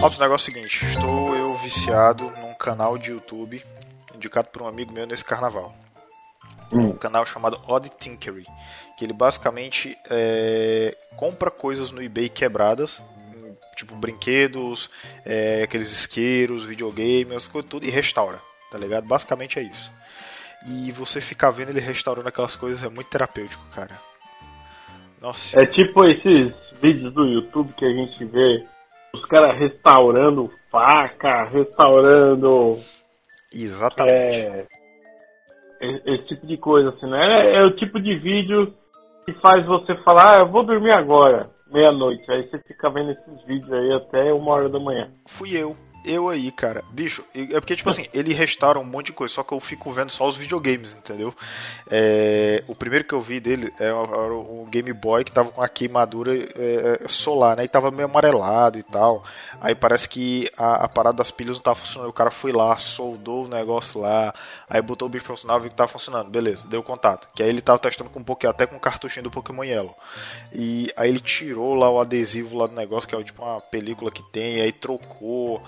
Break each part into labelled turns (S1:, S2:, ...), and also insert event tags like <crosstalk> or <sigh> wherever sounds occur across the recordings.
S1: Robson, o negócio é o seguinte, estou eu viciado num canal de YouTube indicado por um amigo meu nesse carnaval. Um canal chamado Odd Tinkery, que ele basicamente é, compra coisas no eBay quebradas, tipo brinquedos, é, aqueles isqueiros, videogames, coisas tudo, e restaura, tá ligado? Basicamente é isso. E você ficar vendo ele restaurando aquelas coisas é muito terapêutico, cara. Nossa.
S2: É tipo esses vídeos do YouTube que a gente vê os caras restaurando faca, restaurando.
S1: Exatamente.
S2: É, esse tipo de coisa, assim, né? É o tipo de vídeo que faz você falar, ah, eu vou dormir agora, meia-noite. Aí você fica vendo esses vídeos aí até uma hora da manhã.
S1: Fui eu. Eu aí, cara. Bicho, é porque, tipo assim, ele restaura um monte de coisa, só que eu fico vendo só os videogames, entendeu? É, o primeiro que eu vi dele era o Game Boy que tava com a queimadura é, solar, né? E tava meio amarelado e tal. Aí parece que a, a, parada das pilhas não tava funcionando. O cara foi lá, soldou o negócio lá, aí botou o bicho pra funcionar, viu que tava funcionando. Beleza, deu contato. Que aí ele tava testando com um Pokémon, até com o cartuchinho do Pokémon Yellow. E aí ele tirou lá o adesivo lá do negócio, que é tipo uma película que tem, aí trocou.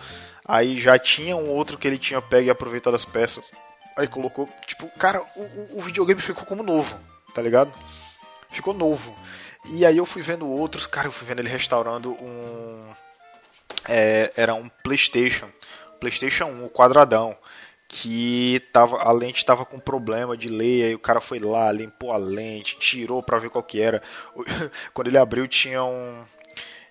S1: Aí já tinha um outro que ele tinha pego e aproveitado as peças. Aí colocou, tipo, cara, o, o videogame ficou como novo, tá ligado? Ficou novo. E aí eu fui vendo outros, cara, eu fui vendo ele restaurando um. É, era um PlayStation. PlayStation 1, o quadradão. Que tava, a lente estava com problema de ler, aí o cara foi lá, limpou a lente, tirou para ver qual que era. <laughs> Quando ele abriu tinha um,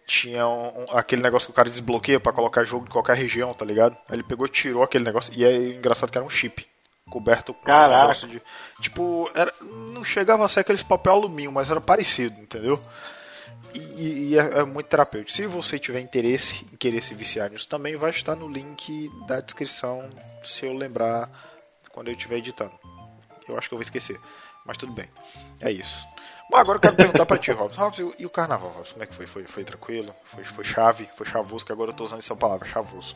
S1: tinha um, aquele negócio que o cara desbloqueia para colocar jogo de qualquer região, tá ligado? Aí ele pegou, tirou aquele negócio e é engraçado que era um chip coberto com
S2: um negócio
S1: de tipo, era, não chegava a ser aqueles papel alumínio, mas era parecido, entendeu? E, e é, é, muito terapêutico. Se você tiver interesse em querer se viciar nisso também, vai estar no link da descrição, se eu lembrar quando eu estiver editando. Eu acho que eu vou esquecer, mas tudo bem. É isso. Bom, agora eu quero perguntar pra ti, Robson. Robson, e o carnaval, Robson? Como é que foi? Foi, foi tranquilo? Foi, foi chave? Foi chavoso? Que agora eu tô usando essa palavra, chavoso.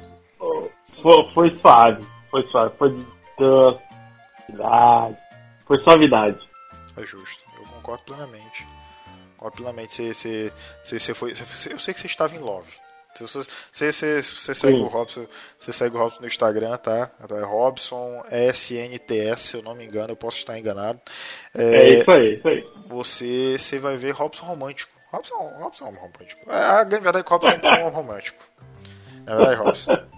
S2: Foi, foi suave. Foi suave. Foi suavidade. Foi suavidade.
S1: É justo. Eu concordo plenamente. Concordo plenamente. Você, você, você, você foi, você, eu sei que você estava em love. Se você, você, você, segue o Robson, você segue o Robson no Instagram, tá? É Robson SNTS, se eu não me engano, eu posso estar enganado.
S2: É, é isso aí, isso aí.
S1: Você, você vai ver Robson romântico. Robson, Robson é romântico. É, a grande verdade é que Robson é um romântico. É verdade, Robson. <laughs>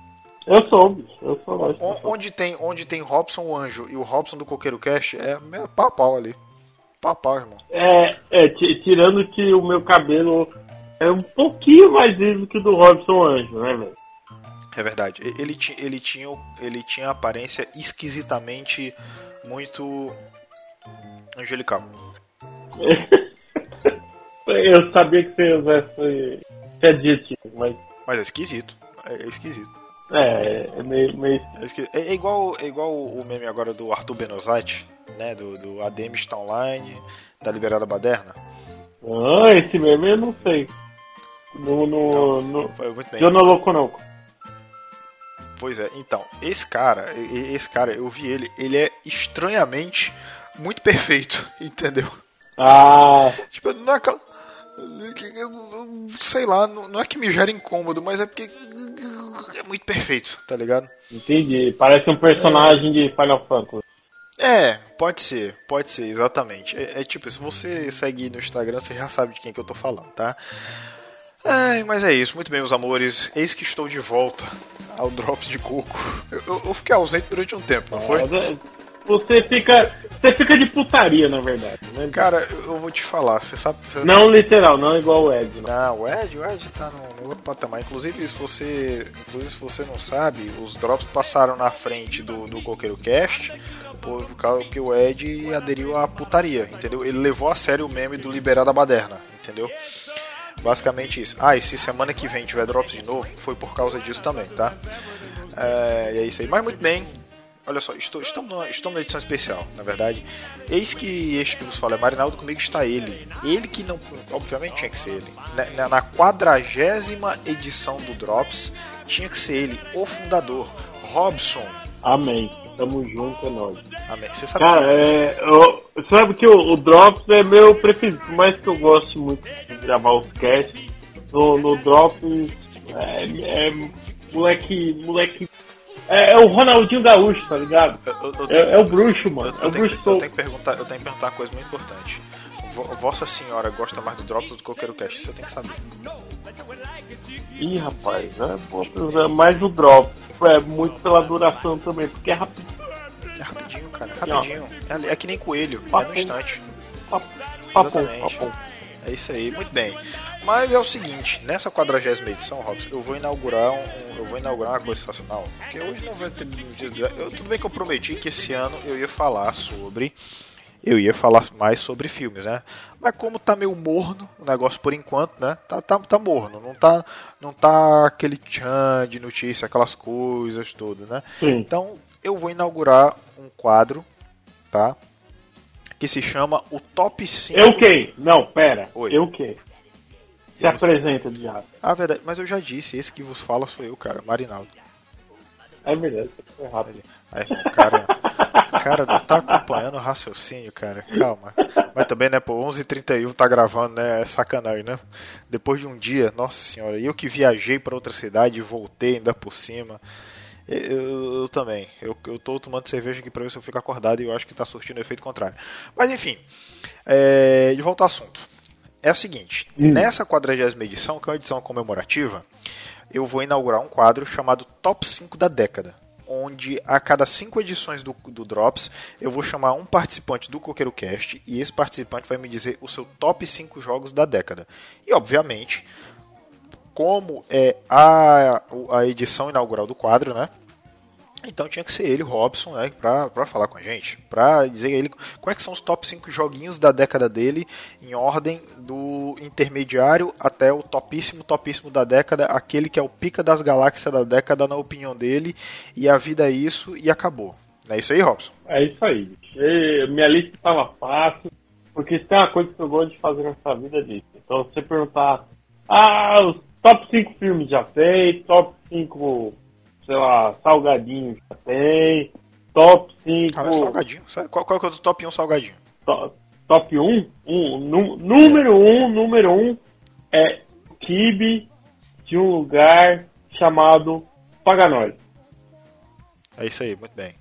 S2: Eu sou, eu sou
S1: lógico. Onde tem, onde tem Robson o Anjo e o Robson do Coqueiro Cast, é pau pau ali. Pau pau, irmão.
S2: É, é, tirando que o meu cabelo é um pouquinho mais liso que o do Robson Anjo, né, velho?
S1: É verdade. Ele, tinha, ele, tinha, ele tinha aparência esquisitamente muito angelical. <laughs>
S2: Eu sabia que você ia usar esse, adjetivo, mas.
S1: Mas é esquisito. É, é esquisito.
S2: É, é meio. meio...
S1: É, é, igual, é igual o meme agora do Arthur Benozati, né? Do, do ADM está online, da Liberada Baderna.
S2: Ah, esse meme eu não sei. No. no, no foi muito bem. Eu não louco não.
S1: Pois é, então, esse cara, esse cara, eu vi ele, ele é estranhamente muito perfeito, <laughs> entendeu?
S2: Ah.
S1: Tipo, não é aquela. Sei lá, não é que me gera incômodo, mas é porque é muito perfeito, tá ligado?
S2: Entendi. Parece um personagem é... de Final Fantasy.
S1: É, pode ser, pode ser, exatamente. É, é, tipo, se você segue no Instagram, você já sabe de quem que eu tô falando, tá? Ai, mas é isso, muito bem, meus amores. Eis que estou de volta ao Drops de Coco. Eu, eu, eu fiquei ausente durante um tempo, não foi?
S2: Você fica. Você fica de putaria, na verdade. Né?
S1: Cara, eu vou te falar, você sabe. Você
S2: não literal, não igual o Ed.
S1: Não, não o Ed, o Ed tá no, no, outro patamar. Inclusive, se você. Inclusive, se você não sabe, os drops passaram na frente do, do Coqueiro Cast por causa que o Ed aderiu à putaria, entendeu? Ele levou a sério o meme do liberar da baderna, entendeu? Basicamente isso. Ah, e se semana que vem tiver drops de novo, foi por causa disso também, tá? É, é isso aí. Mas muito bem. Olha só, estou, estamos, numa, estamos na edição especial, na verdade. Eis que este que vos fala é Marinaldo, comigo está ele. Ele que não, obviamente tinha que ser ele. Na, na quadragésima edição do Drops, tinha que ser ele, o fundador, Robson.
S2: Amém. Tamo junto, é nóis.
S1: Amém. Você sabe
S2: Cara, é, eu, sabe que o, o Drops é meu preferido, por mais que eu goste muito de gravar os casts, no, no Drops é, é moleque, moleque é, é, o Ronaldinho Gaúcho, tá ligado? Eu, eu, eu é, é, o bruxo, mano.
S1: Eu,
S2: é o
S1: tenho,
S2: bruxo
S1: eu tenho que perguntar, eu tenho que perguntar uma coisa muito importante. Vossa senhora gosta mais do Drops do que Coqueiro Cast? Isso eu tenho que saber.
S2: Ih, rapaz, é boa mais o Drops. É muito pela duração também, porque é rapidinho.
S1: É rapidinho, cara. Rapidinho. É, é, que nem coelho, papum. é no instante.
S2: Papum. Papum.
S1: É isso aí, muito bem. Mas é o seguinte, nessa quadragésima edição, Robson, eu vou inaugurar um, eu vou inaugurar uma coisa sensacional, porque hoje não vai ter eu, tudo bem que eu prometi que esse ano eu ia falar sobre eu ia falar mais sobre filmes, né? Mas como tá meio morno o negócio por enquanto, né? Tá, tá, tá morno, não tá, não tá aquele tchan de notícia, aquelas coisas todas, né?
S2: Sim.
S1: Então eu vou inaugurar um quadro, tá? Que se chama o Top 5.
S2: Eu quem? Não, pera. Oi. Eu quem? Se eu apresenta, Diabo.
S1: Ah, verdade, mas eu já disse, esse que vos fala sou eu, cara, Marinaldo.
S2: É verdade, foi rápido.
S1: Aí, cara, cara, não tá acompanhando o raciocínio, cara. Calma. Mas também, né, pô, 11h31 tá gravando, né? É sacanagem, né? Depois de um dia, nossa senhora. E eu que viajei para outra cidade e voltei ainda por cima. Eu, eu, eu também. Eu, eu tô tomando cerveja aqui pra ver se eu fico acordado e eu acho que tá surtindo efeito contrário. Mas enfim, é, de volta ao assunto. É o seguinte: hum. nessa quadragésima edição, que é uma edição comemorativa, eu vou inaugurar um quadro chamado Top 5 da década. Onde a cada cinco edições do, do Drops eu vou chamar um participante do Coqueiro Cast e esse participante vai me dizer o seu top 5 jogos da década. E obviamente, como é a, a edição inaugural do quadro, né? Então tinha que ser ele, Robson, né, pra, pra falar com a gente, pra dizer ele quais são os top 5 joguinhos da década dele, em ordem do intermediário até o topíssimo, topíssimo da década, aquele que é o pica das galáxias da década, na opinião dele, e a vida é isso e acabou. Não é isso aí, Robson?
S2: É isso aí. E minha lista estava fácil, porque tem uma coisa que eu gosto de fazer nessa vida é disso. Então, se você perguntar, ah, os top 5 filmes já feitos, top 5 sei lá, salgadinho já tem. Top 5.
S1: Ah, salgadinho. Qual, qual que é o top 1 salgadinho?
S2: Top, top 1? Um, número 1, é. um, número 1 um é kibe de um lugar chamado Paganói.
S1: É isso aí, muito bem.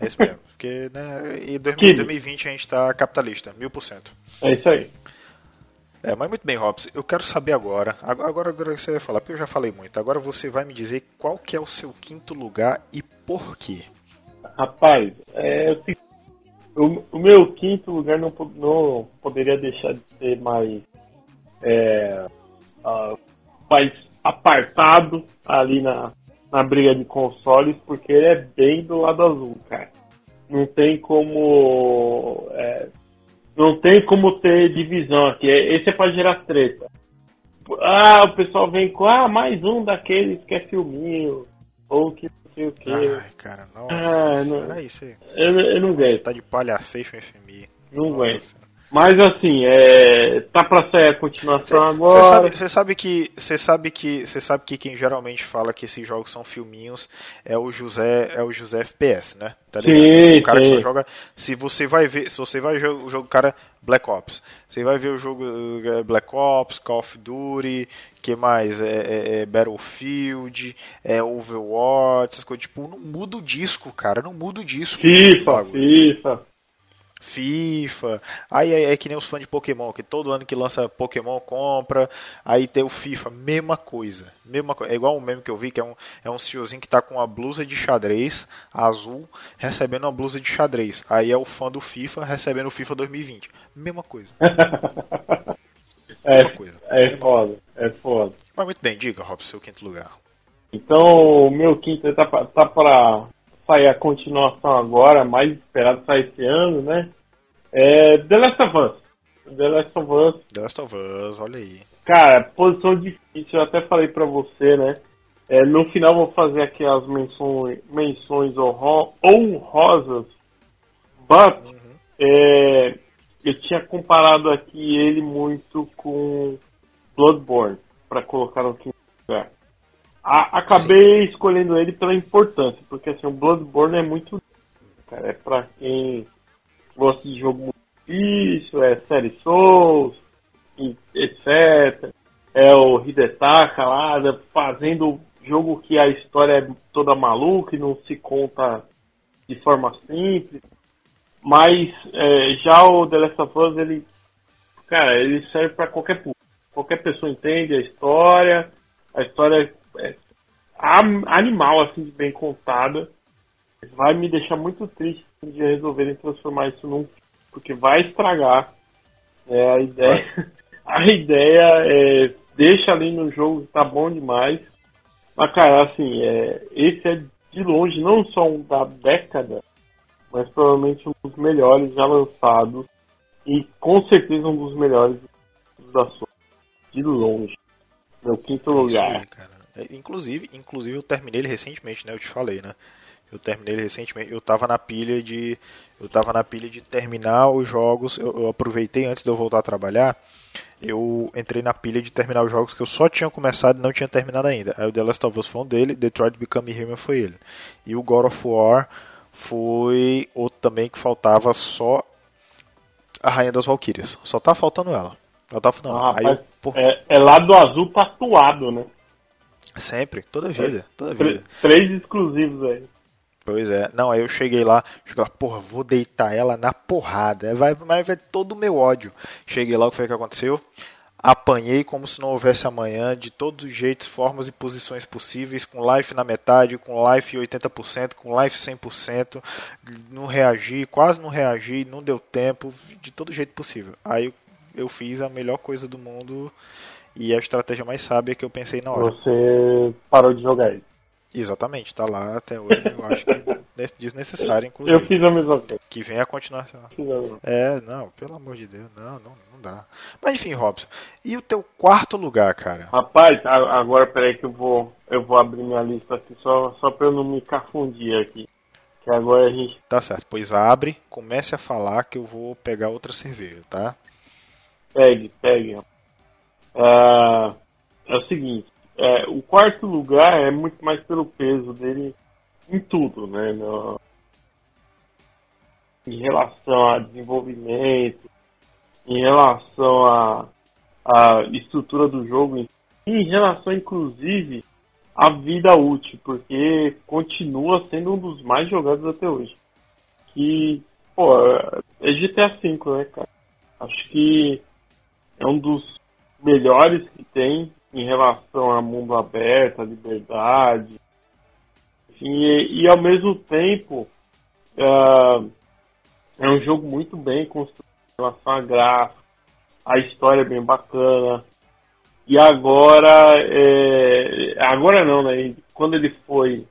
S1: É isso mesmo. <laughs> Porque, né, em 2020 a gente tá capitalista, mil por cento.
S2: É isso aí.
S1: É, mas muito bem, Robson. Eu quero saber agora, agora, agora você vai falar, porque eu já falei muito. Agora você vai me dizer qual que é o seu quinto lugar e por quê.
S2: Rapaz, é, o, o meu quinto lugar não, não poderia deixar de ser mais, é, uh, mais apartado ali na, na briga de consoles, porque ele é bem do lado azul, cara. Não tem como é, não tem como ter divisão aqui. Esse é pra gerar treta. Ah, o pessoal vem com, ah, mais um daqueles que é filminho. Ou que não sei o que.
S1: Ai, cara, nossa. Ah, não, era isso aí.
S2: Eu, eu não vejo. Você
S1: tá de palhaçeixo FMI.
S2: Não nossa. Mas assim, é, tá pra sair a continuação cê, agora.
S1: Você sabe, sabe, que você sabe que você sabe que quem geralmente fala que esses jogos são filminhos é o José é o José FPS, né? Tá ligado?
S2: Sim,
S1: o cara
S2: sim.
S1: que só joga, se você vai ver, se você vai ver o jogo cara Black Ops, você vai ver o jogo é, Black Ops, Call of Duty, que mais é, é, é Battlefield, é Overwatch, essas coisas tipo não muda o disco, cara, não muda o disco.
S2: FIFA, FIFA.
S1: FIFA. Aí é, é, que nem os fãs de Pokémon, que todo ano que lança Pokémon compra. Aí tem o FIFA, mesma coisa. Mesma coisa. É igual um meme que eu vi, que é um, é um senhorzinho que tá com uma blusa de xadrez azul, recebendo uma blusa de xadrez. Aí é o fã do FIFA recebendo o FIFA 2020. <laughs> Mesma coisa.
S2: é, coisa. É foda, é foda.
S1: Mas muito bem, diga, Robson, seu quinto lugar.
S2: Então, o meu quinto tá, tá para sair a continuação agora, mais esperado sair esse ano, né? É The Last of Us. The Last of Us.
S1: The Last of Us, olha aí.
S2: Cara, posição difícil, eu até falei pra você, né? É, no final vou fazer aqui as menções, menções honrosas, but uhum. é, eu tinha comparado aqui ele muito com Bloodborne, para colocar no quinto lugar. A, acabei Sim. escolhendo ele pela importância, porque assim, o Bloodborne é muito cara. É pra quem gosta de jogo muito difícil, é série Souls, etc. É o Hidetaka lá, né, fazendo jogo que a história é toda maluca e não se conta de forma simples. Mas é, já o The Last of Us, ele, cara, ele serve para qualquer público. Qualquer pessoa entende a história. A história é animal, assim, de bem contada. Vai me deixar muito triste de resolverem transformar isso num porque vai estragar. É, a ideia, <laughs> a ideia é deixa ali no jogo, tá bom demais. Mas, cara, assim, é, esse é de longe não só um da década, mas provavelmente um dos melhores já lançados e com certeza um dos melhores da sua. De longe. Meu quinto lugar. Sim.
S1: É, inclusive, inclusive eu terminei ele recentemente, né? Eu te falei, né? Eu terminei ele recentemente. Eu tava na pilha de. Eu tava na pilha de terminar os jogos. Eu, eu aproveitei antes de eu voltar a trabalhar eu entrei na pilha de terminar os jogos que eu só tinha começado e não tinha terminado ainda. Aí o The Last of Us foi um dele, Detroit Become Human foi ele. E o God of War foi outro também que faltava só a Rainha das Valkyrias. Só tá faltando ela. Ela tá faltando.
S2: Ah, aí, por... é, é lado azul tatuado, né?
S1: Sempre, toda vida, toda
S2: vida. Três exclusivos aí.
S1: Pois é. Não, aí eu cheguei lá, cheguei lá, porra, vou deitar ela na porrada. Vai, vai todo o meu ódio. Cheguei lá, o que foi que aconteceu? Apanhei como se não houvesse amanhã, de todos os jeitos, formas e posições possíveis, com life na metade, com life 80%, com life 100%, não reagi, quase não reagi, não deu tempo, de todo jeito possível. Aí eu fiz a melhor coisa do mundo e a estratégia mais sábia que eu pensei na hora.
S2: Você parou de jogar isso.
S1: Exatamente, tá lá até hoje. Eu acho que é desnecessário, inclusive.
S2: Eu fiz a mesma coisa.
S1: Que vem a continuação. É, não, pelo amor de Deus, não, não, não dá. Mas enfim, Robson, e o teu quarto lugar, cara?
S2: Rapaz, agora peraí que eu vou, eu vou abrir minha lista aqui só, só pra eu não me cafundir aqui. Que agora a gente.
S1: Tá certo, pois abre, comece a falar que eu vou pegar outra cerveja, tá?
S2: Pegue, pegue. Uh, é o seguinte, é, o quarto lugar é muito mais pelo peso dele em tudo, né? No, em relação a desenvolvimento, em relação a, a, estrutura do jogo, em relação, inclusive, à vida útil, porque continua sendo um dos mais jogados até hoje. Que, pô, é GTA V, né, cara? Acho que é um dos melhores que tem em relação a mundo aberto, a liberdade, enfim, e, e ao mesmo tempo uh, é um jogo muito bem construído em relação a gráfico, a história é bem bacana. E agora, é, agora não, né? Quando ele foi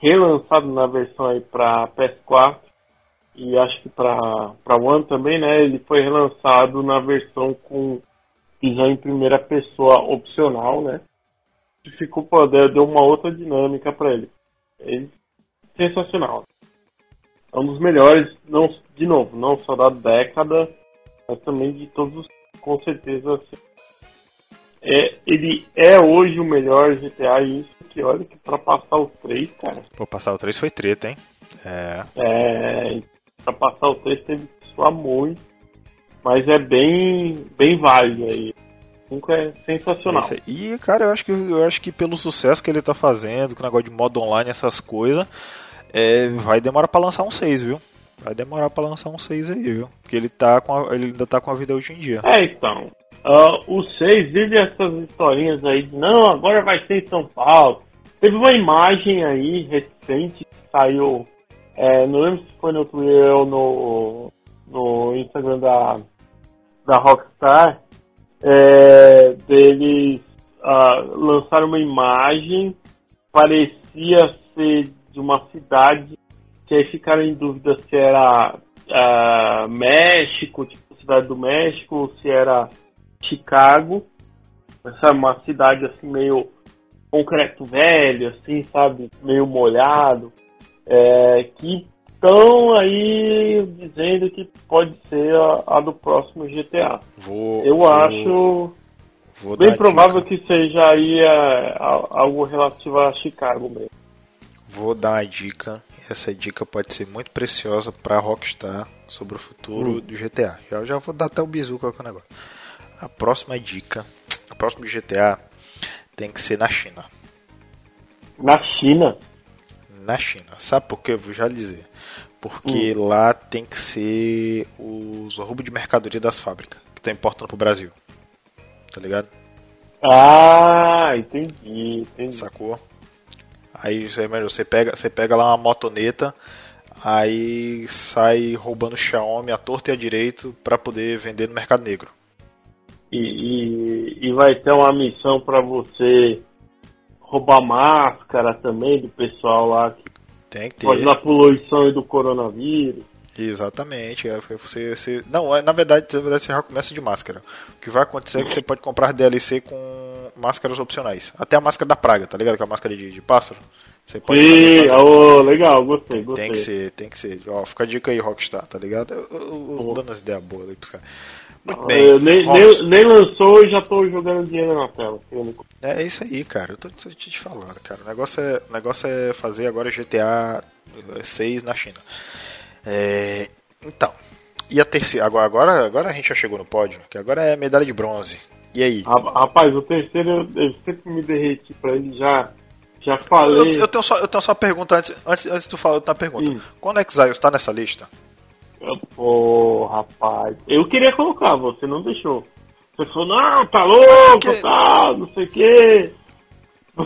S2: relançado na versão aí para PS4 e acho que para One também, né? Ele foi relançado na versão com visão em primeira pessoa opcional, né? E ficou, pô, deu uma outra dinâmica para ele. Sensacional. É um dos melhores, não, de novo, não só da década, mas também de todos, com certeza. Assim. É, ele é hoje o melhor GTA e isso que olha que pra passar o 3, cara.
S1: Pô, passar o 3 foi treta, hein?
S2: É. É, pra passar o 3 teve que suar muito mas é bem, bem válido aí. Nunca é sensacional. É
S1: e, cara, eu acho, que, eu acho que pelo sucesso que ele tá fazendo, com o negócio de modo online, essas coisas, é, vai demorar pra lançar um 6, viu? Vai demorar pra lançar um 6 aí, viu? Porque ele, tá com a, ele ainda tá com a vida hoje em dia.
S2: É, então. Uh, o 6 vive essas historinhas aí de não, agora vai ser em São Paulo. Teve uma imagem aí recente que saiu, é, não lembro se foi no Twitter ou no, no Instagram da, da Rockstar, é, deles uh, lançaram uma imagem, parecia ser de uma cidade, que aí ficaram em dúvida se era uh, México, tipo cidade do México, ou se era Chicago. Essa é uma cidade assim meio concreto velho, assim, sabe, meio molhado, é, que estão aí dizendo que pode ser a, a do próximo GTA.
S1: Vou,
S2: Eu
S1: vou,
S2: acho vou bem provável dica. que seja aí a, é, a, algo relativo a Chicago mesmo.
S1: Vou dar a dica. essa dica pode ser muito preciosa para Rockstar sobre o futuro hum. do GTA. Já, já vou dar até o bizu com o negócio. A próxima dica, o próximo GTA tem que ser na China.
S2: Na China?
S1: Na China. Sabe por quê? Eu vou já dizer. Porque hum. lá tem que ser os roubos de mercadoria das fábricas que estão importando pro Brasil. Tá ligado?
S2: Ah, entendi, entendi.
S1: Sacou? Aí você pega, você pega lá uma motoneta, aí sai roubando Xiaomi à torta e à direito para poder vender no mercado negro.
S2: E, e, e vai ter uma missão para você roubar máscara também do pessoal lá que
S1: tem que ter.
S2: dar poluição do coronavírus.
S1: Exatamente. É, você, você, não, é, na verdade, na verdade, você já começa de máscara. O que vai acontecer é que você pode comprar DLC com máscaras opcionais. Até a máscara da praga, tá ligado? Que é a máscara de, de pássaro.
S2: Você pode Sim, oh, legal, gostei,
S1: gostei. Tem que ser, tem que ser. Ó, fica a dica aí, Rockstar, tá ligado? Eu, eu, eu dando as ideias boas aí pros caras.
S2: Muito ah, bem. Nem, nem, nem, lançou e já tô jogando dinheiro na tela.
S1: É isso aí, cara. Eu tô, tô te falando, cara. O negócio é, o negócio é fazer agora GTA 6 na China. É, então, e a terceira? Agora, agora, agora a gente já chegou no pódio, que agora é medalha de bronze. E aí?
S2: Rapaz, o terceiro eu, sempre me derreti pra ele já. Já falei.
S1: Eu, eu, tenho, só, eu tenho só uma pergunta antes, antes, antes de tu falar, eu tenho uma pergunta. Hum. Quando Exiles tá nessa lista?
S2: Pô, rapaz. Eu queria colocar, você não deixou. Você falou, não, tá louco, que... tá, não sei o quê.
S1: Eu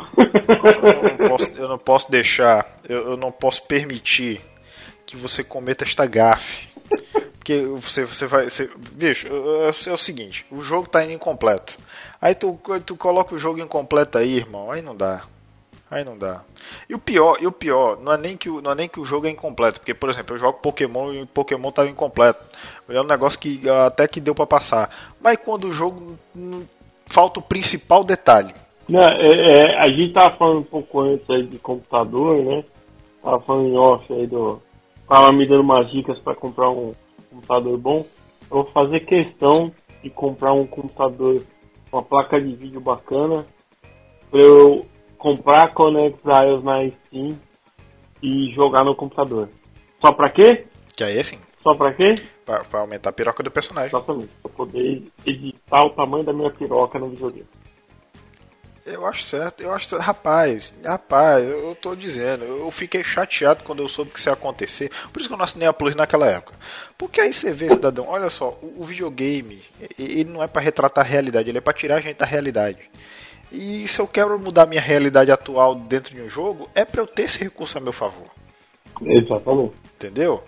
S1: não, posso, eu não posso deixar, eu, eu não posso permitir que você cometa esta gafe. Porque você, você vai. Você, bicho, é o seguinte: o jogo tá indo incompleto. Aí tu, tu coloca o jogo incompleto aí, irmão. Aí não dá. Aí não dá. E o pior, e o pior, não é nem que o, não é nem que o jogo é incompleto, porque por exemplo, eu jogo Pokémon e o Pokémon tava incompleto. É um negócio que até que deu para passar. Mas quando o jogo falta o principal detalhe.
S2: Não, é, é, a gente tava falando um pouco antes aí de computador, né? Tava falando em off aí do tava me dando umas dicas para comprar um computador bom. Eu vou fazer questão de comprar um computador, uma placa de vídeo bacana, para eu comprar Conex Exiles na Steam e jogar no computador. Só pra quê?
S1: Que aí sim.
S2: Só pra quê?
S1: Pra, pra aumentar a piroca do personagem.
S2: Exatamente, pra poder editar o tamanho da minha piroca no videogame.
S1: Eu acho certo, eu acho certo. Rapaz, rapaz, eu tô dizendo, eu fiquei chateado quando eu soube que isso ia acontecer. Por isso que eu não assinei a Plus naquela época. Porque aí você vê, cidadão, olha só, o, o videogame, ele não é para retratar a realidade, ele é para tirar a gente da realidade. E se eu quero mudar minha realidade atual dentro de um jogo, é para eu ter esse recurso a meu favor.
S2: Exatamente.
S1: Entendeu?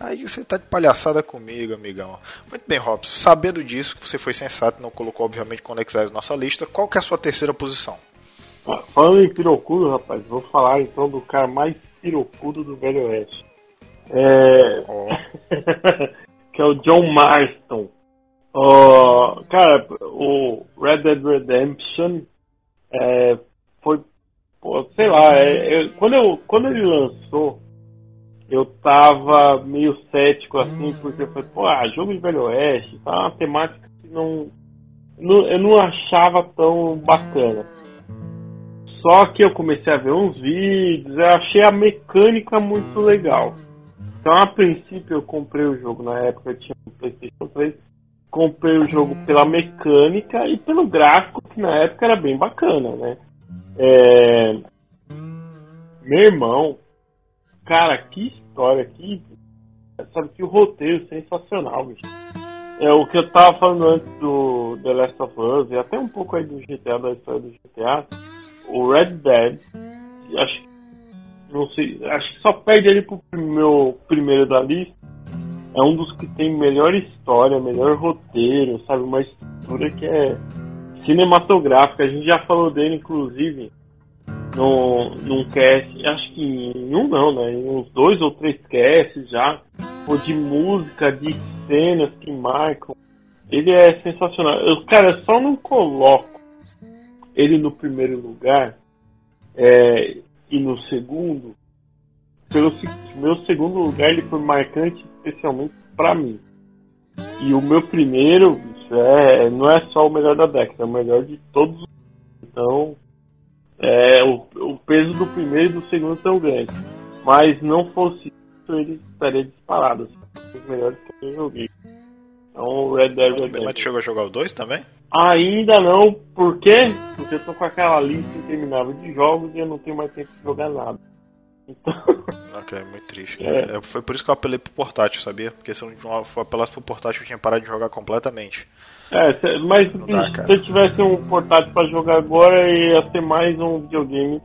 S1: Aí você tá de palhaçada comigo, amigão. Muito bem, Robson. Sabendo disso, que você foi sensato, não colocou, obviamente, Conexais na nossa lista, qual que é a sua terceira posição?
S2: Ah, falando em pirocudo, rapaz, vou falar então do cara mais pirocudo do Velho Oeste. É... Oh. <laughs> que é o John Marston. Uh, cara, o Red Dead Redemption é, foi, pô, sei lá, é, quando, eu, quando ele lançou, eu tava meio cético assim, porque eu falei, pô, ah, jogo de Velho Oeste, tá uma temática que não, não, eu não achava tão bacana. Só que eu comecei a ver uns vídeos, eu achei a mecânica muito legal. Então, a princípio, eu comprei o jogo na época, eu tinha um PlayStation 3, comprei o jogo pela mecânica e pelo gráfico, que na época era bem bacana, né? É... Meu irmão, Cara, que história, que. Sabe que o roteiro sensacional, bicho. É o que eu tava falando antes do The Last of Us, e até um pouco aí do GTA, da história do GTA. O Red Dead, acho não sei, acho que só perde ali pro meu primeiro da lista. É um dos que tem melhor história, melhor roteiro, sabe? Uma estrutura que é cinematográfica. A gente já falou dele, inclusive, no, num cast, acho que em um não, né? Em uns dois ou três casts já, ou de música, de cenas que marcam. Ele é sensacional. Eu, cara, só não coloco ele no primeiro lugar é, e no segundo, pelo meu segundo lugar ele foi marcante especialmente para mim. E o meu primeiro é, não é só o melhor da década, é o melhor de todos. Então, é, o, o peso do primeiro e do segundo são grandes. Mas não fosse isso, ele estaria disparado. Assim, os melhores que eu joguei. Então, Red Dead Redemption.
S1: Mas tu chegou a jogar o 2 também?
S2: Ainda não, por quê? Porque eu tô com aquela lista interminável de jogos e eu não tenho mais tempo de jogar nada. Então...
S1: Ok, muito triste. É. É, foi por isso que eu apelei pro portátil, sabia? Porque se eu não apelasse pro portátil, eu tinha parado de jogar completamente.
S2: É, mas dá, se eu tivesse um portátil pra jogar agora, ia ser mais um videogame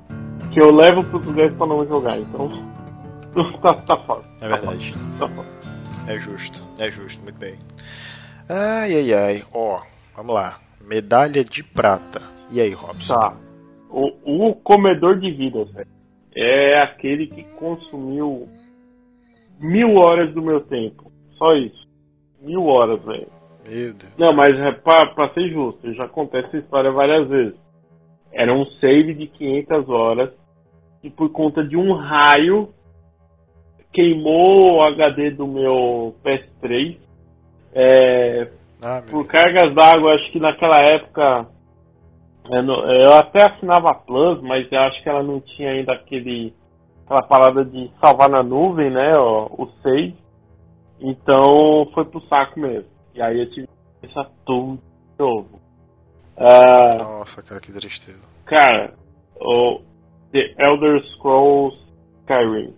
S2: que eu levo pros lugares pra não jogar. Então, <laughs> tá, tá fácil.
S1: É verdade. Tá fácil. É justo, é justo, muito bem. Ai, ai, ai. Ó, vamos lá. Medalha de prata. E aí, Robson?
S2: Tá. O, o comedor de vidas, velho. É aquele que consumiu mil horas do meu tempo. Só isso. Mil horas, velho.
S1: Meu Deus.
S2: Não, mas é pra, pra ser justo, eu já contei essa história várias vezes. Era um save de 500 horas e por conta de um raio queimou o HD do meu PS3. É, ah, por cargas d'água, acho que naquela época eu até assinava a Plus, mas eu acho que ela não tinha ainda aquele aquela parada de salvar na nuvem, né? O, o save. Então foi pro saco mesmo. E aí eu tive que começar tudo de novo.
S1: Uh, Nossa, cara, que tristeza.
S2: Cara, o The Elder Scrolls Skyrim.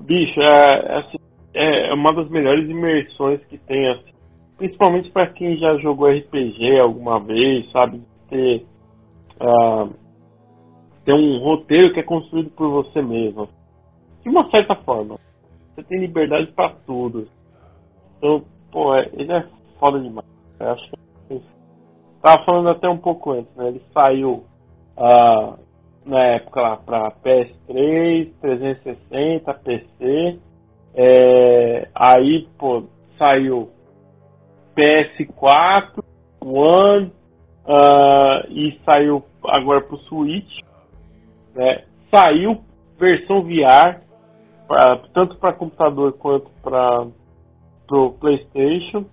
S2: Bicho, é, assim, é uma das melhores imersões que tem, assim, principalmente para quem já jogou RPG alguma vez, sabe? Ter, uh, ter um roteiro que é construído por você mesmo. De uma certa forma. Você tem liberdade para tudo. Então, pô, é, ele é foda demais. Eu acho que. Tava falando até um pouco antes, né? Ele saiu uh, na época lá pra PS3, 360, PC. É, aí, pô, saiu PS4, One uh, e saiu agora pro Switch. Né? Saiu versão VR, pra, tanto para computador quanto para pro PlayStation.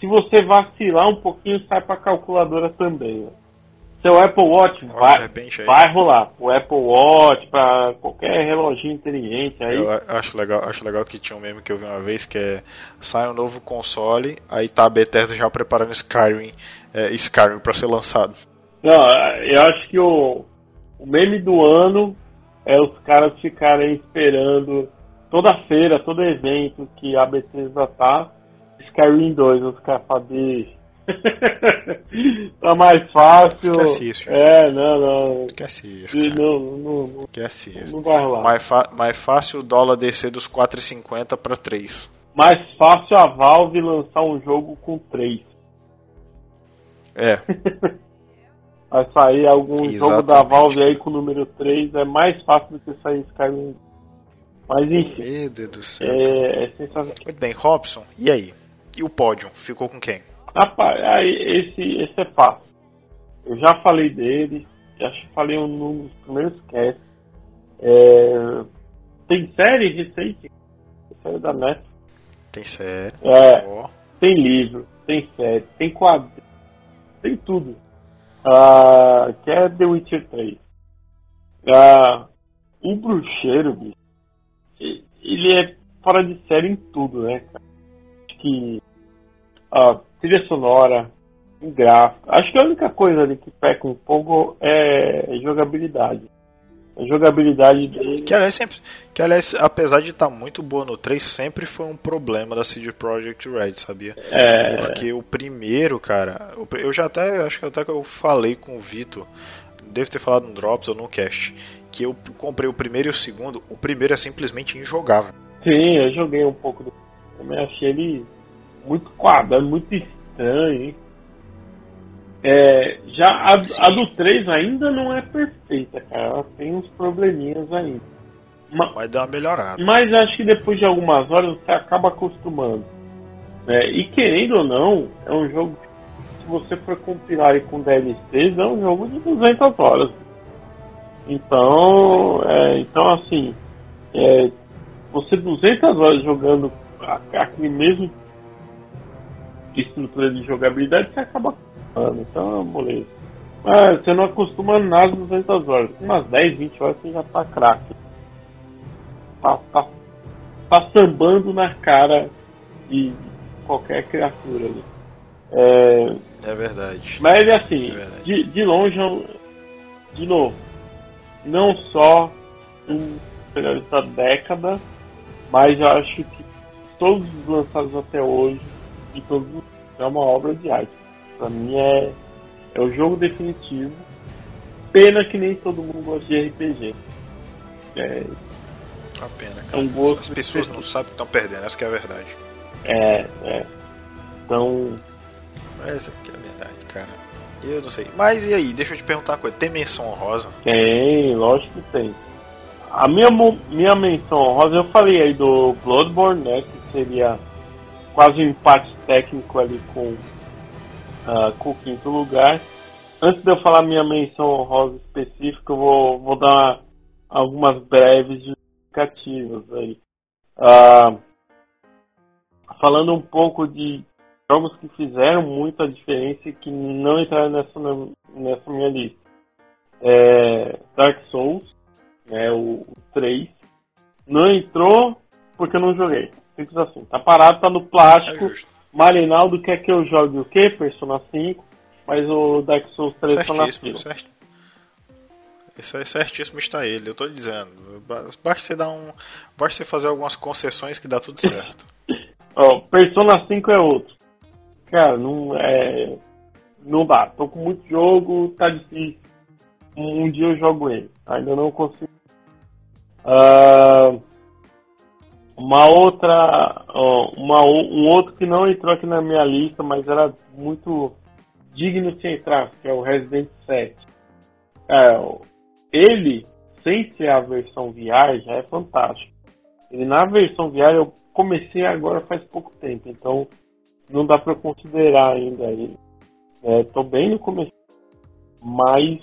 S2: Se você vacilar um pouquinho, sai para calculadora também. Né? Seu Apple Watch vai, vai rolar. O Apple Watch, para qualquer reloginho inteligente aí.
S1: Eu acho legal, acho legal que tinha um meme que eu vi uma vez que é sai um novo console, aí tá a Bethesda já preparando Skyrim, é, Skyrim para ser lançado.
S2: Não, eu acho que o, o meme do ano é os caras ficarem esperando toda feira, todo evento que a Bethesda tá, Skyrim 2, os caras falam, <laughs> tá mais fácil.
S1: Esquece isso.
S2: É, não, não.
S1: Esquece isso. Cara.
S2: Não, não, não,
S1: Esquece isso.
S2: Não vai rolar.
S1: Mais, mais fácil o dólar descer dos 4,50 para 3.
S2: Mais fácil a Valve lançar um jogo com 3.
S1: É. <laughs>
S2: vai sair algum Exatamente. jogo da Valve aí com o número 3. É mais fácil do que sair Skyrim. Mas enfim.
S1: Meu Deus do céu.
S2: É, é sensacional.
S1: Muito bem, Robson, e aí? E o pódio? Ficou com quem?
S2: Rapaz, aí, esse, esse é fácil. Eu já falei dele, acho que falei um dos primeiros casts. É, tem série recente, série da Netflix.
S1: Tem série.
S2: É, oh. Tem livro, tem série, tem quadro, tem tudo. Uh, que é The Witcher 3. Uh, ah, o bruxeiro, bicho, ele é fora de série em tudo, né, cara? Acho que uh, trilha sonora, em gráfico. Acho que a única coisa ali que peca um pouco é jogabilidade. A jogabilidade dele.
S1: Que aliás, sempre, que, aliás apesar de estar tá muito boa no 3, sempre foi um problema da CD Projekt Red, sabia?
S2: É...
S1: Porque o primeiro, cara, eu já até acho que até que eu falei com o Vitor, devo ter falado no Drops ou no Cast, que eu comprei o primeiro e o segundo. O primeiro é simplesmente injogável.
S2: Sim, eu joguei um pouco do. Também achei ele muito quadrado, muito estranho. Hein? É, já a, a, do 3 ainda não é perfeita, cara. Ela tem uns probleminhas ainda.
S1: Mas, Vai dar uma melhorada.
S2: Mas acho que depois de algumas horas você acaba acostumando. Né? E querendo ou não, é um jogo que, se você for compilar com DLCs, é um jogo de 200 horas. Então, é, então assim, é, você 200 horas jogando aquele mesmo estrutura de jogabilidade, você acaba acostumando. Então, moleza. Mas você não acostuma nada 200 horas. Umas 10, 20 horas você já tá craque. tá, tá, tá sambando na cara de qualquer criatura ali.
S1: É, é verdade.
S2: Mas assim, é verdade. De, de longe, de novo, não só um melhores da década, mas eu acho que todos os lançados até hoje e todos é uma obra de arte. Pra mim é, é o jogo definitivo. Pena que nem todo mundo gosta de RPG.
S1: É, uma pena, cara. É um As pessoas não sabem que estão perdendo, essa é a verdade.
S2: É, é. Então.
S1: Essa aqui é a verdade, cara. Eu não sei. Mas e aí, deixa eu te perguntar uma coisa. Tem menção honrosa?
S2: Tem, lógico que tem. A minha, minha menção honrosa, eu falei aí do Bloodborne, né? Que seria quase um empate técnico ali com, uh, com o quinto lugar. Antes de eu falar minha menção honrosa específica, eu vou, vou dar algumas breves justificativas aí. Uh, falando um pouco de jogos que fizeram muita diferença e que não entraram nessa, nessa minha lista. É Dark Souls, né, o, o 3. Não entrou porque eu não joguei. Simples assim. Tá parado, tá no plástico. É Marinaldo quer que eu jogue o quê? Persona 5. Mas o Dark Souls 3 tá na fila.
S1: Isso aí certíssimo está ele, eu tô dizendo. Basta você dar um. Basta você fazer algumas concessões que dá tudo certo. <laughs>
S2: Ó, oh, Persona 5 é outro. Cara, não é. Não dá. Tô com muito jogo, tá difícil. Um dia eu jogo ele. Ainda não consigo. Uh, uma outra. uma, um outro que não entrou aqui na minha lista, mas era muito digno de entrar, que é o Resident 7. É, ele, sem ser a versão VR, já é fantástico. Ele na versão VR eu comecei agora faz pouco tempo, então não dá para considerar ainda ele. É, bem no começo, mas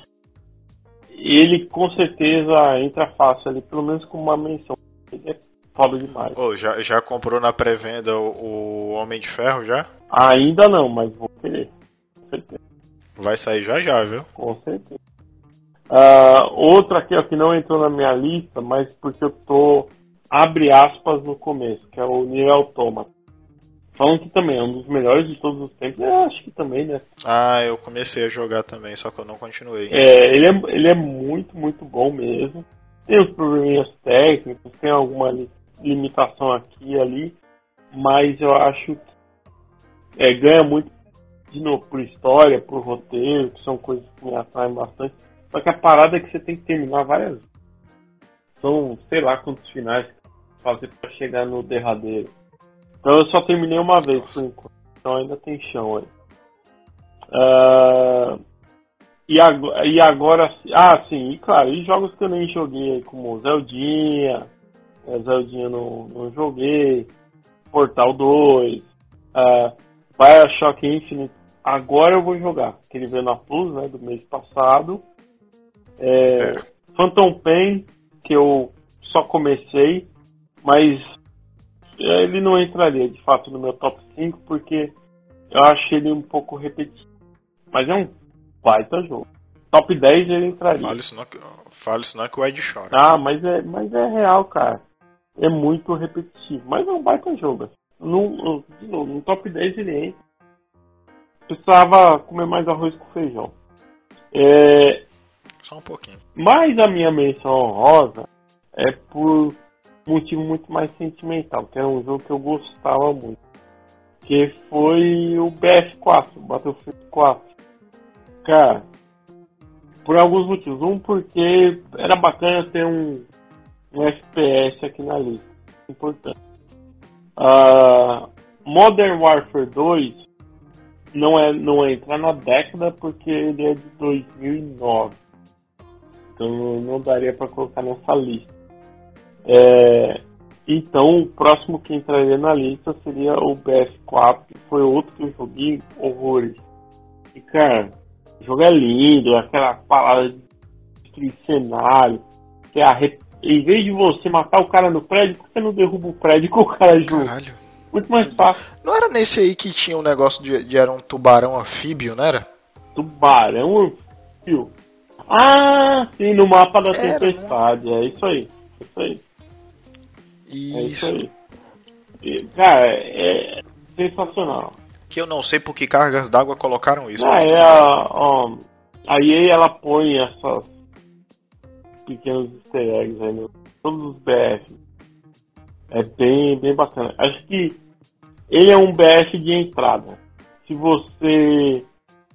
S2: ele com certeza entra fácil ali, pelo menos com uma menção. Ele é foda demais.
S1: Oh, já, já comprou na pré-venda o, o, Homem de Ferro já?
S2: Ainda não, mas vou querer. Com certeza.
S1: Vai sair já já, viu?
S2: Com certeza. Uh, outra aqui ó, que não entrou na minha lista, mas porque eu tô abre aspas no começo, que é o Nier Automata. Falam que também é um dos melhores de todos os tempos. Eu acho que também, né?
S1: Ah, eu comecei a jogar também, só que eu não continuei.
S2: É, ele é, ele é muito, muito bom mesmo. Tem os probleminhas técnicos, tem alguma limitação aqui e ali, mas eu acho que é, ganha muito de novo por história, por roteiro, que são coisas que me atraem bastante. Só que a parada é que você tem que terminar várias vezes. São, sei lá quantos finais fazer para chegar no derradeiro. Então eu só terminei uma vez por enquanto. Então ainda tem chão aí. Uh, e, agora, e agora. Ah, sim, e claro, e jogos que eu nem joguei, como Zeldinha. É, Zeldinha não, não joguei. Portal 2. Uh, Bioshock Infinite. Agora eu vou jogar. Que ele veio na Plus, né? Do mês passado. É, é. Phantom Pain, que eu só comecei, mas ele não entraria de fato no meu top 5 porque eu acho ele um pouco repetido. Mas é um baita jogo. Top 10 ele entraria.
S1: Fale isso não, fale isso não que o Ed chora.
S2: Ah, mas é, mas é real, cara. É muito repetitivo. Mas é um baita jogo. No, de novo, no top 10 ele entra. Precisava comer mais arroz com feijão. É,
S1: só um pouquinho.
S2: Mas a minha menção honrosa é por motivo muito mais sentimental, que era um jogo que eu gostava muito. Que foi o BF4, o Battlefield 4. Cara, por alguns motivos. Um, porque era bacana ter um, um FPS aqui na lista. Importante. Uh, Modern Warfare 2 não, é, não entra na década porque ele é de 2009. Então não daria para colocar nessa lista. É, então o próximo que entraria na lista seria o BF4, que foi outro que eu joguei horrores. E cara, o jogo é lindo, aquela palavra de cenário, que é a em vez de você matar o cara no prédio, por que você não derruba o prédio com o cara junto? Caralho. Muito mais fácil.
S1: Não era nesse aí que tinha um negócio de, de era um tubarão anfíbio, não era?
S2: Tubarão anfíbio? Ah, sim, no mapa da Era, tempestade. Né? É isso aí. É isso aí. É isso aí. E, cara, é sensacional.
S1: Que eu não sei por que cargas d'água colocaram isso.
S2: Ah, é a, ó, a EA ela põe essas pequenos easter eggs aí todos os BF. É bem, bem bacana. Acho que ele é um BF de entrada. Se você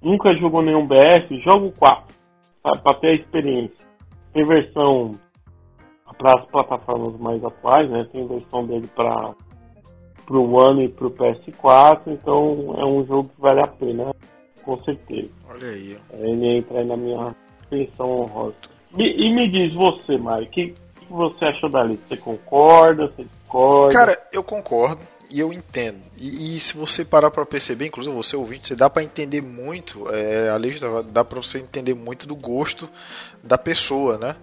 S2: nunca jogou nenhum BF, joga o 4, sabe, pra ter a experiência. Tem versão para as plataformas mais atuais, né? Tem versão dele para o One e para o PS4, então é um jogo que vale a pena, com certeza.
S1: Olha aí.
S2: Ele entra aí na minha pensão honrosa. E, e me diz você, Mário, o que, que você achou da lista? Você concorda? Você discorda?
S1: Cara, eu concordo e eu entendo. E, e se você parar para perceber, inclusive você ouvinte, você dá para entender muito é, a lista, dá para você entender muito do gosto da pessoa, né?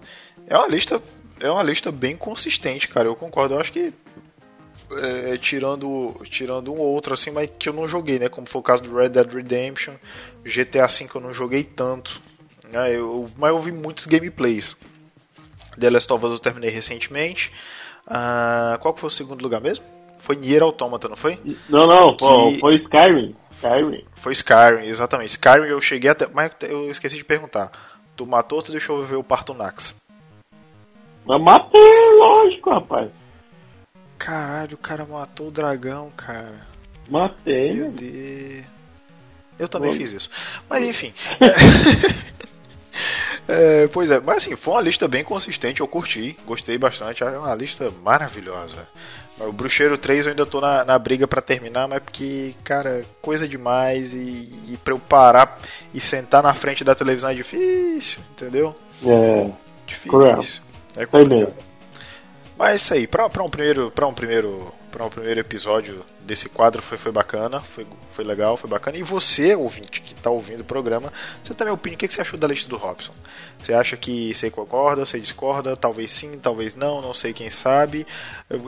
S1: É uma lista, é uma lista bem consistente, cara. Eu concordo. Eu acho que é, tirando tirando um ou outro assim, mas que eu não joguei, né? Como foi o caso do Red Dead Redemption, GTA V eu não joguei tanto, né? Eu, mas eu vi muitos gameplays. The Last of Us eu terminei recentemente. Ah, qual que foi o segundo lugar mesmo? Foi Nier Automata, não foi?
S2: Não, não, que... foi Skyrim. Skyrim.
S1: Foi Skyrim, exatamente. Skyrim eu cheguei até. Mas eu esqueci de perguntar. Tu matou ou tu deixou eu ver o Partonax?
S2: Mas matei, lógico, rapaz.
S1: Caralho, o cara matou o dragão, cara.
S2: Matei.
S1: Meu Deus. Eu também Bom. fiz isso. Mas enfim. <laughs> É, pois é, mas assim, foi uma lista bem consistente, eu curti, gostei bastante, é uma lista maravilhosa. O Bruxeiro 3 eu ainda tô na, na briga para terminar, mas porque, cara, coisa demais e, e pra eu parar e sentar na frente da televisão é difícil, entendeu?
S2: É.
S1: Difícil. É complicado. Mas é isso aí, pra, pra um primeiro. Pra um primeiro. Pra um primeiro episódio desse quadro foi, foi bacana, foi, foi legal, foi bacana. E você, ouvinte, que está ouvindo o programa, você também opina o que, que você achou da lista do Robson? Você acha que você concorda, você discorda? Talvez sim, talvez não, não sei quem sabe.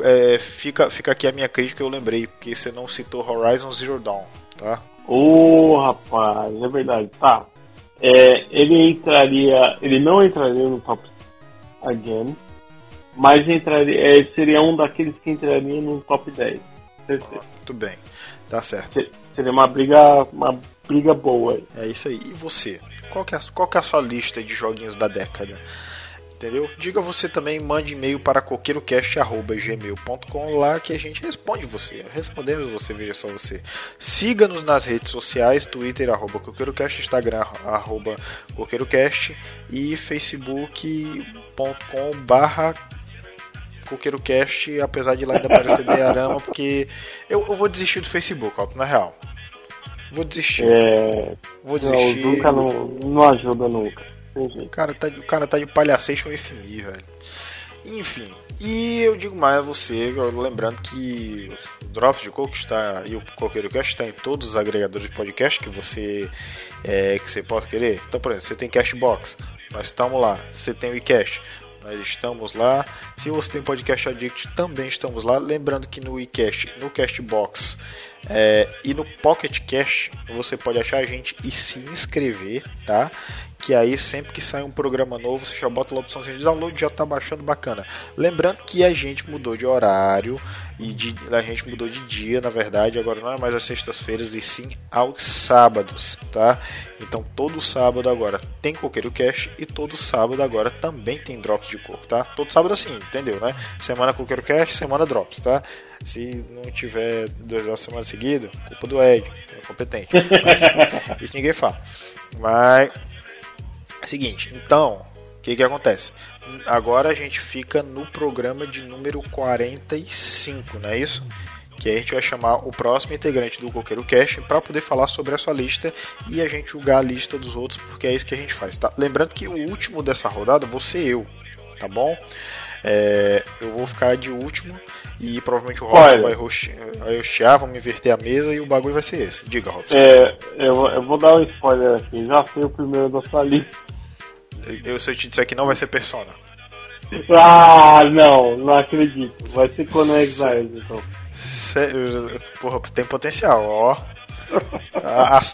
S1: É, fica, fica aqui a minha crítica, eu lembrei, porque você não citou Horizon Zero Dawn, tá?
S2: Ô oh, rapaz, é verdade. Tá. É, ele entraria. Ele não entraria no top again, mas entraria, é, seria um daqueles que entraria no top 10
S1: certeza. Tudo bem, tá certo.
S2: Seria uma briga, uma briga boa aí.
S1: É isso aí. E você? Qual que é, qual que é a sua lista de joguinhos da década? Entendeu? Diga você também, mande e-mail para coqueirocast.gmail.com lá que a gente responde você. Respondemos você, veja só você. Siga-nos nas redes sociais, Twitter, arroba coqueirocast, Instagram, arroba coqueirocast e facebook.com barra CoqueiroCast, apesar de lá ainda aparecer Diarama, porque eu, eu, vou desistir do Facebook, ó, na real. Vou desistir.
S2: É... Vou desistir. Não, nunca não, não ajuda nunca.
S1: O cara, tá, o cara tá de palhaçation FMI, velho. Enfim, e eu digo mais a você, lembrando que o Drops de Coco está e o Coqueiro Cast está em todos os agregadores de podcast que você é, que você possa querer. Então, por exemplo, você tem Cashbox, nós estamos lá. Você tem o iCast, nós estamos lá. Se você tem podcast Addict, também estamos lá. Lembrando que no iCast, no Castbox é, e no Pocket Cash você pode achar a gente e se inscrever, tá? Que aí sempre que sai um programa novo, você já bota a opção de download, já tá baixando bacana. Lembrando que a gente mudou de horário e de, a gente mudou de dia, na verdade, agora não é mais às sextas-feiras e sim aos sábados, tá? Então todo sábado agora tem Coqueiro Cash e todo sábado agora também tem Drops de Coco, tá? Todo sábado assim, entendeu, né? Semana Coqueiro Cash, semana Drops, tá? Se não tiver duas semanas seguidas, culpa do Ed, é competente. Mas, isso ninguém fala. Mas, é seguinte, então, o que que acontece? Agora a gente fica no programa de número 45, não é isso? Que a gente vai chamar o próximo integrante do Coqueiro Cash para poder falar sobre a sua lista e a gente julgar a lista dos outros, porque é isso que a gente faz, tá? Lembrando que o último dessa rodada vou ser eu, tá bom? É, eu vou ficar de último e provavelmente o Robson vai hostear, vamos inverter a mesa e o bagulho vai ser esse. Diga, Robson.
S2: É, eu, eu vou dar um spoiler aqui, já sei o primeiro da sua lista.
S1: Eu, se eu te disser que não vai ser Persona.
S2: Ah, não, não acredito. Vai ser Conan Exiles, então.
S1: Porra, tem potencial, ó.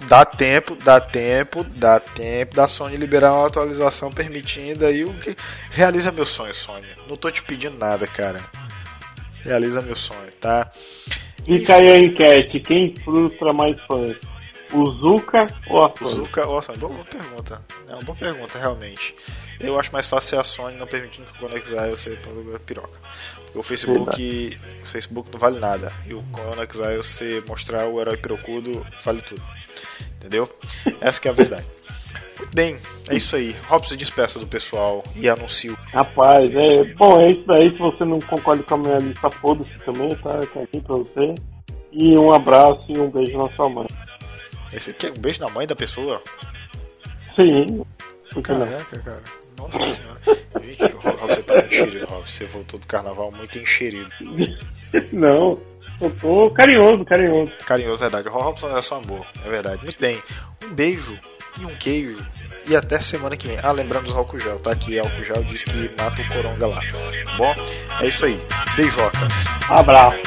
S1: Dá tempo, dá tempo, dá tempo da Sony liberar uma atualização permitindo aí o que realiza meu sonho, Sony. Não tô te pedindo nada, cara. Realiza meu sonho, tá?
S2: Fica aí a enquete, quem frustra mais fãs? O Zuka ou a
S1: O
S2: Sony?
S1: Zuka, ó, Sony, boa, boa pergunta. É uma boa pergunta, realmente. Eu acho mais fácil ser a Sony não permitindo que o Conex você piroca. O Facebook, o Facebook não vale nada. E o Conex Exile você mostrar o herói pirocudo vale tudo. Entendeu? Essa que é a verdade. Bem, é isso aí. Robson se despeça do pessoal e anuncia o
S2: Rapaz, é. Bom, é isso daí. Se você não concorda com a minha lista, foda-se também, tá? Tá aqui pra você. E um abraço e um beijo na sua mãe.
S1: Esse aqui é um beijo na mãe da pessoa.
S2: Sim.
S1: Caraca, cara. Nossa senhora. Gente, Rob, você tá muito enxerido, Rob. Você voltou do carnaval muito enxerido. <laughs>
S2: Não. Eu tô carinhoso, carinhoso.
S1: Carinhoso, verdade. O Robson é só amor, é verdade. Muito bem. Um beijo e um queijo. E até semana que vem. Ah, lembrando dos álcool gel, tá? Que álcool gel diz que mata o coronga lá. Tá bom? É isso aí. Beijocas.
S2: Abraço.